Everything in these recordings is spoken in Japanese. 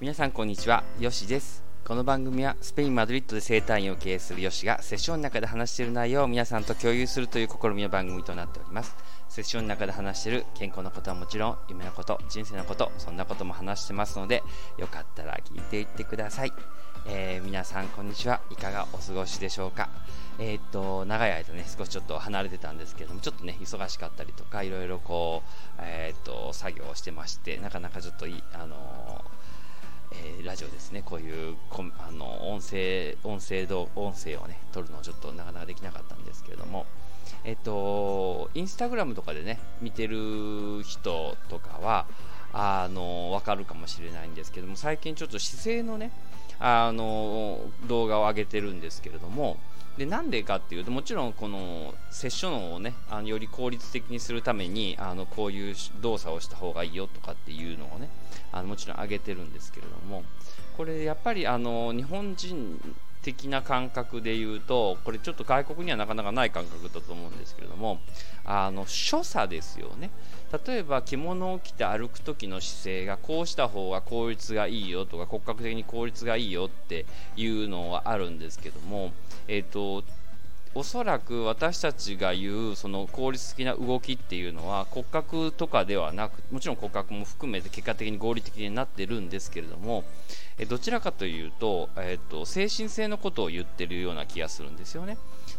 皆さんこんにちは、ヨシです。この番組はスペイン・マドリッドで生態院を経営するヨシがセッションの中で話している内容を皆さんと共有するという試みの番組となっております。セッションの中で話している健康のことはもちろん、夢のこと、人生のこと、そんなことも話してますので、よかったら聞いていってください。えー皆さんこんにちは。いかがお過ごしでしょうか。えーっと、長い間ね、少しちょっと離れてたんですけども、ちょっとね、忙しかったりとか、いろいろこう、えーっと、作業をしてまして、なかなかちょっといい、あのえーラジオですね、こういうこあの音声音声ど音声をね撮るのをちょっとなかなかできなかったんですけれども、えっと、インスタグラムとかでね、見てる人とかは、あのわかるかもしれないんですけども、最近ちょっと姿勢のね、あの動画を上げてるんですけれども、でなんでかっていうともちろんこのセッションをねあのより効率的にするためにあのこういう動作をした方がいいよとかっていうのをねあのもちろん挙げてるんですけれどもこれやっぱりあの日本人的な感覚で言うとこれちょっと外国にはなかなかない感覚だと思うんですけれどもあの所作ですよね。例えば着物を着て歩く時の姿勢がこうした方が効率がいいよとか骨格的に効率がいいよっていうのはあるんですけどもえっ、とおそらく私たちが言うその効率的な動きっていうのは骨格とかではなくもちろん骨格も含めて結果的に合理的になってるんですけれどもえどちらかというと,、えっと精神性のことを言ってるような気がするんですよね。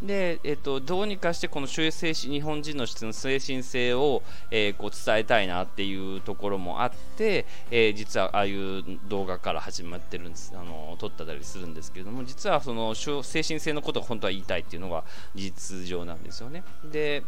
で、えっとどうにかしてこの精神日本人の質の精神性を、えーこう伝えたいなっていうところもあって、えー実はああいう動画から始まってるんですあの撮ったりするんですけれども実はその精神性のことを本当は言いたいっていうのが事実上なんですよね。で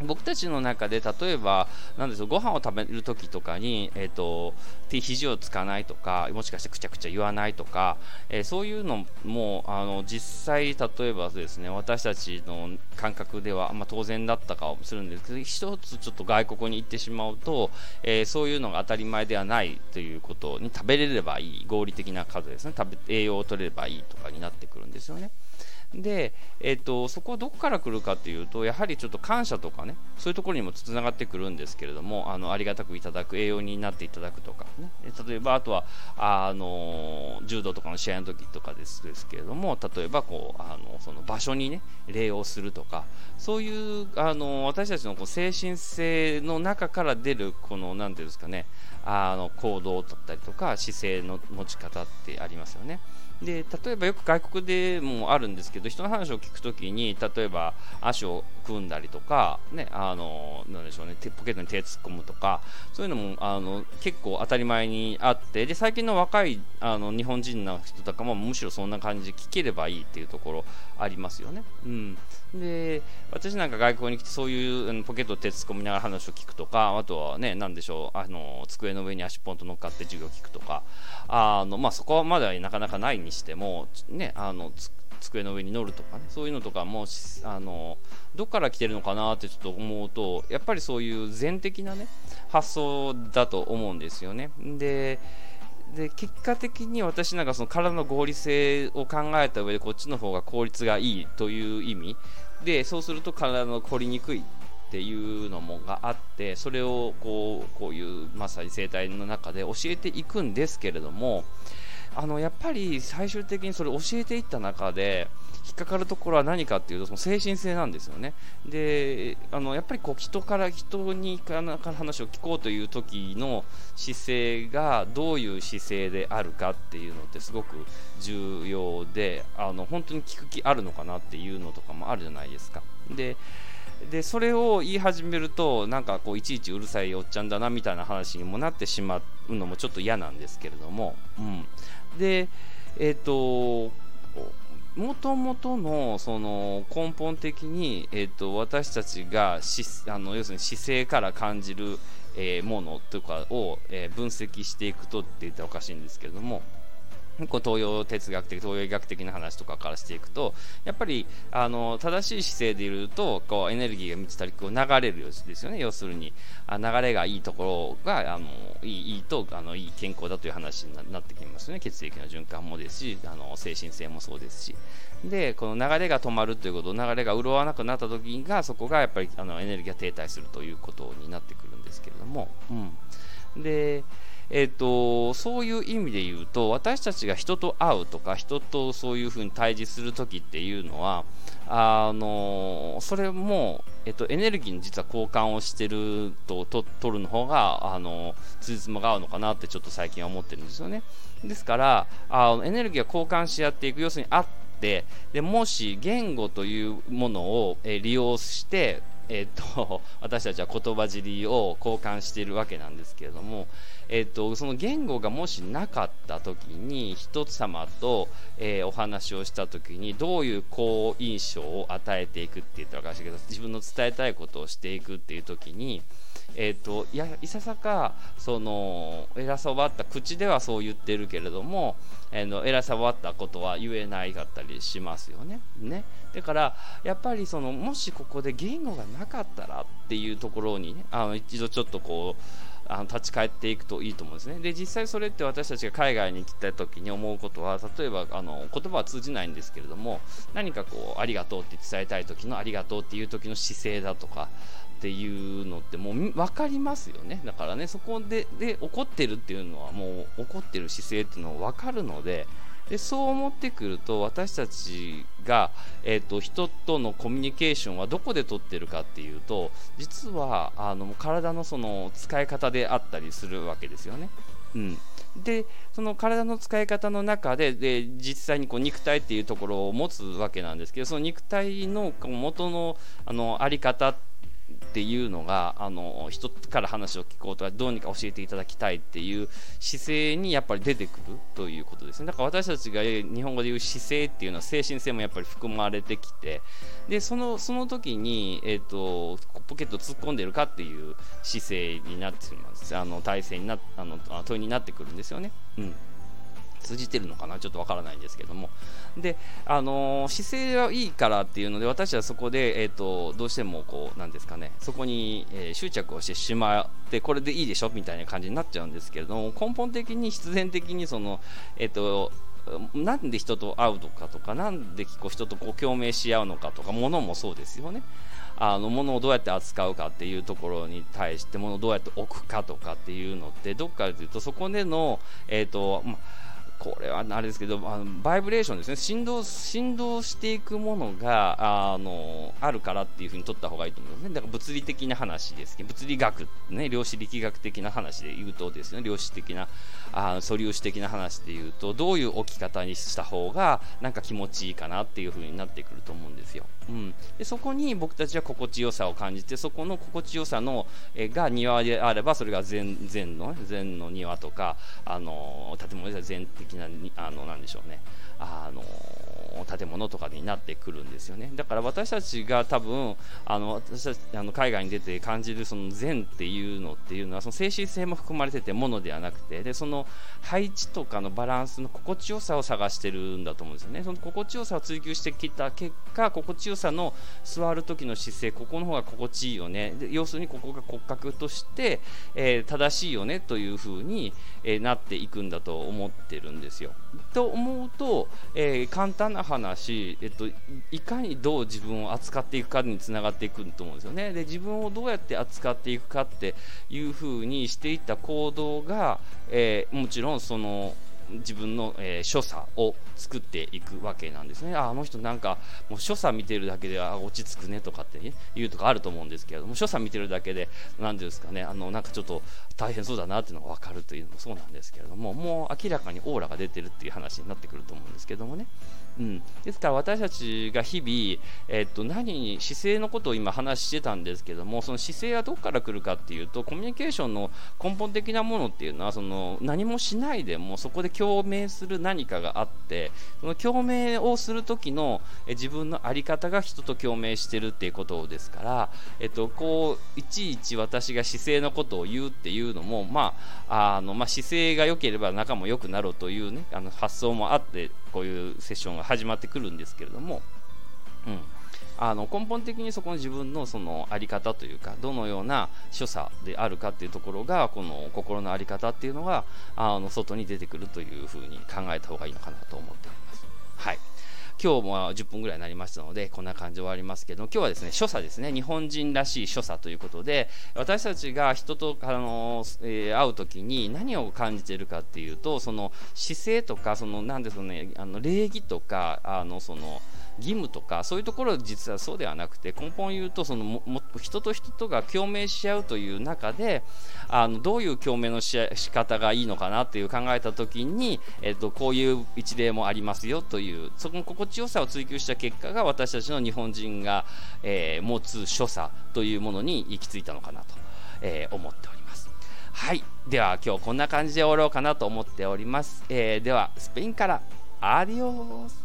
僕たちの中で例えばなんでしょうご飯を食べる時とかに、えー、と手肘をつかないとかもしかしてくちゃくちゃ言わないとか、えーそういうのもあの実際例えばですね私たちの感覚では、まあ、当然だったかもするんですけど一つちょっと外国に行ってしまうと、えーそういうのが当たり前ではないということに食べれればいい合理的な数ですね食べ栄養を取れればいいとかになってくるんですよね。で、えっとそこはどこから来るかというとやはりちょっと感謝とかねそういうところにもつながってくるんですけれどもあのありがたくいただく栄養になっていただくとか、ね、例えばあとはあの柔道とかの試合の時とかですですけれども例えばこうあのその場所にね礼をするとかそういうあの私たちのこう精神性の中から出るこの何ていうんですかねあの行動だったりとか姿勢の持ち方ってありますよね。で例えばよく外国でもあるんですけど人の話を聞くときに例えば足を組んだりとか、ね、あのなんでしょうねポケットに手突っ込むとかそういうのもあの結構当たり前にあってで最近の若いあの日本人の人とかもむしろそんな感じで聞ければいいっていうところありますよね。うん、で私なんか外国に来てそういうポケットを手突っ込みながら話を聞くとかあとはね何でしょうあの机の上に足ポンと乗っかって授業を聞くとかあの、まあ、そこまではなかなかないにしても、ね、あの机の上に乗るとかねそういうのとかもあのどっから来てるのかなってちょっと思うとやっぱりそういう全的なね発想だと思うんですよね。でで結果的に私なんかその体の合理性を考えた上でこっちの方が効率がいいという意味でそうすると体の凝りにくいっていうのもがあってそれをこうこういうまさに生態の中で教えていくんですけれどもあのやっぱり最終的にそれ教えていった中で引っかかるところは何かっていうとその精神性なんですよね。であのやっぱりこう人から人にから話を聞こうという時の姿勢がどういう姿勢であるかっていうのってすごく重要であの本当に聞く気あるのかなっていうのとかもあるじゃないですか。ででそれを言い始めるとなんかこういちいちうるさいおっちゃんだなみたいな話にもなってしまうのもちょっと嫌なんですけれども、うん、でえっ、ともともとのその根本的に、えー、と私たちがしあの要するに姿勢から感じる、えーものとかを、えー分析していくとって言ったらおかしいんですけれどもこう東洋哲学的東洋医学的な話とかからしていくとやっぱりあの正しい姿勢でいるとこうエネルギーが満ちたりこう流れるですよね。要するにあ流れがいいところがあのいいいいとあのいい健康だという話になってきますね。血液の循環もですしあの精神性もそうですし。でこの流れが止まるということ流れが潤わなくなった時がそこがやっぱりあのエネルギーが停滞するということになってくるんですけれども、うん、でえーと、そういう意味で言うと私たちが人と会うとか人とそういうふうに対峙する時っていうのはあのそれも、えーと、エネルギーに実は交換をしてると取るの方があのつじつまが合うのかなってちょっと最近は思ってるんですよね。ですからあエネルギーが交換し合っていく。要するに会ってでもし言語というものを、え利用してえーと、私たちは言葉尻を交換しているわけなんですけれども、えーと、その言語がもしなかった時に一つ様と、えー、お話をした時にどういう好印象を与えていくって言ったらおかしいけど自分の伝えたいことをしていくっていう時に、えーと、いやいささかその偉さばった口ではそう言ってるけれども、えー、の偉さばったことは言えないかったりしますよね。ねだからやっぱりそのもしここで言語がなかったらっていうところにねあの一度ちょっとこうあの立ち返っていくといいと思うんですね。で実際それって私たちが海外に来た時に思うことは例えばあの言葉は通じないんですけれども何かこうありがとうって伝えたい時のありがとうっていう時の姿勢だとかっていうのってもう分かりますよねだからねそこでで怒ってるっていうのはもう怒ってる姿勢っていうのは分かるのででそう思ってくると私たちが、えーと、人とのコミュニケーションはどこで取ってるかっていうと実はあの体のその使い方であったりするわけですよね。うん、でその体の使い方の中でで実際にこう肉体っていうところを持つわけなんですけどその肉体の元のあのあり方ってっていうのがあの人から話を聞こうとかどうにか教えていただきたいっていう姿勢にやっぱり出てくるということですね。だから私たちが日本語で言う姿勢っていうのは精神性もやっぱり含まれてきてでそのその時に、えーと、ポケット突っ込んでるかっていう姿勢になってしまうんあの体勢になあの問いになってくるんですよね。うん。通じてるのかな？ちょっとわからないんですけども。で、あのー、姿勢はいいからっていうので私はそこで、えーと、どうしてもこうなんですかね。そこに、えー、執着をしてしまってこれでいいでしょ？みたいな感じになっちゃうんですけれども根本的に必然的にその、えーとなんで人と会うのかとか、なんでこう人とこう共鳴し合うのかとか、物もそうですよね。あの物をどうやって扱うかっていうところに対して、物をどうやって置くかとかっていうのって、どっかでいうと、そこでの、えっ、ー、と、まこれはあれですけどあのバイブレーションですね。振動振動していくものがあのあるからっていうふうに取った方がいいと思いますね。だから物理的な話ですけど物理学ね量子力学的な話で言うとですね量子的なあ素粒子的な話で言うとどういう置き方にした方がなんか気持ちいいかなっていうふうになってくると思うんですよ、うん、でそこに僕たちは心地よさを感じてそこの心地よさのえが庭であればそれが禅禅の禅の庭とかあの建物で禅的なあのなんでしょうね。あの建物とかになってくるんですよね。だから私たちが多分あの私たちあの海外に出て感じるその善っていうのっていうのはその精神性も含まれててものではなくてでその配置とかのバランスの心地よさを探してるんだと思うんですよね。その心地よさを追求してきた結果心地よさの座る時の姿勢ここの方が心地いいよね。で要するにここが骨格として、えー、正しいよねというふうに、えー、なっていくんだと思ってるんですんですよ。と思うと、えー、簡単な話、えっと、いかにどう自分を扱っていくかにつながっていくと思うんですよね。で自分をどうやって扱っていくかっていうふうにしていった行動が、えー、もちろんその自分の、えー、所作を作っていくわけなんですね。ああの人なんかもう所作見てるだけであ落ち着くねとかって、ね、言うとかあると思うんですけれども所作見てるだけで何ですかねあのなんかちょっと大変そうだなっていうのが分かるというのもそうなんですけれどももう明らかにオーラが出てるっていう話になってくると思うんですけどもね。うん、ですから私たちが日々、えっと、何に姿勢のことを今話してたんですけどもその姿勢はどこから来るかっていうとコミュニケーションの根本的なものっていうのはその何もしないでもそこで共鳴する何かがあってその共鳴をする時の自分の在り方が人と共鳴してるっていうことですから、えっと、こういちいち私が姿勢のことを言うっていうのも、まああのまあ、姿勢が良ければ仲も良くなろうという、ね、あの発想もあってこういうセッションが始まってくるんですけれども、うん、あの根本的にそこの自分のその在り方というかどのような所作であるかっていうところがこの心の在り方っていうのがあの外に出てくるというふうに考えた方がいいのかなと思っております。はい今日も10分ぐらいになりましたのでこんな感じで終わりますけど今日はですね所作ですね。日本人らしい所作ということで私たちが人とあの、えー、会う時に何を感じているかっていうとその姿勢とかその何ですねあの礼儀とかあのその義務とかそういうところ実はそうではなくて根本言うとそのもも人と人とが共鳴し合うという中であのどういう共鳴のし仕方がいいのかなっていう考えた時に、えっと、こういう一例もありますよというそこの心地よさを追求した結果が私たちの日本人が、えー、持つ所作というものに行き着いたのかなと、えー、思っております。はい。では今日こんな感じで終わろうかなと思っております。えー、ではスペインからアディオス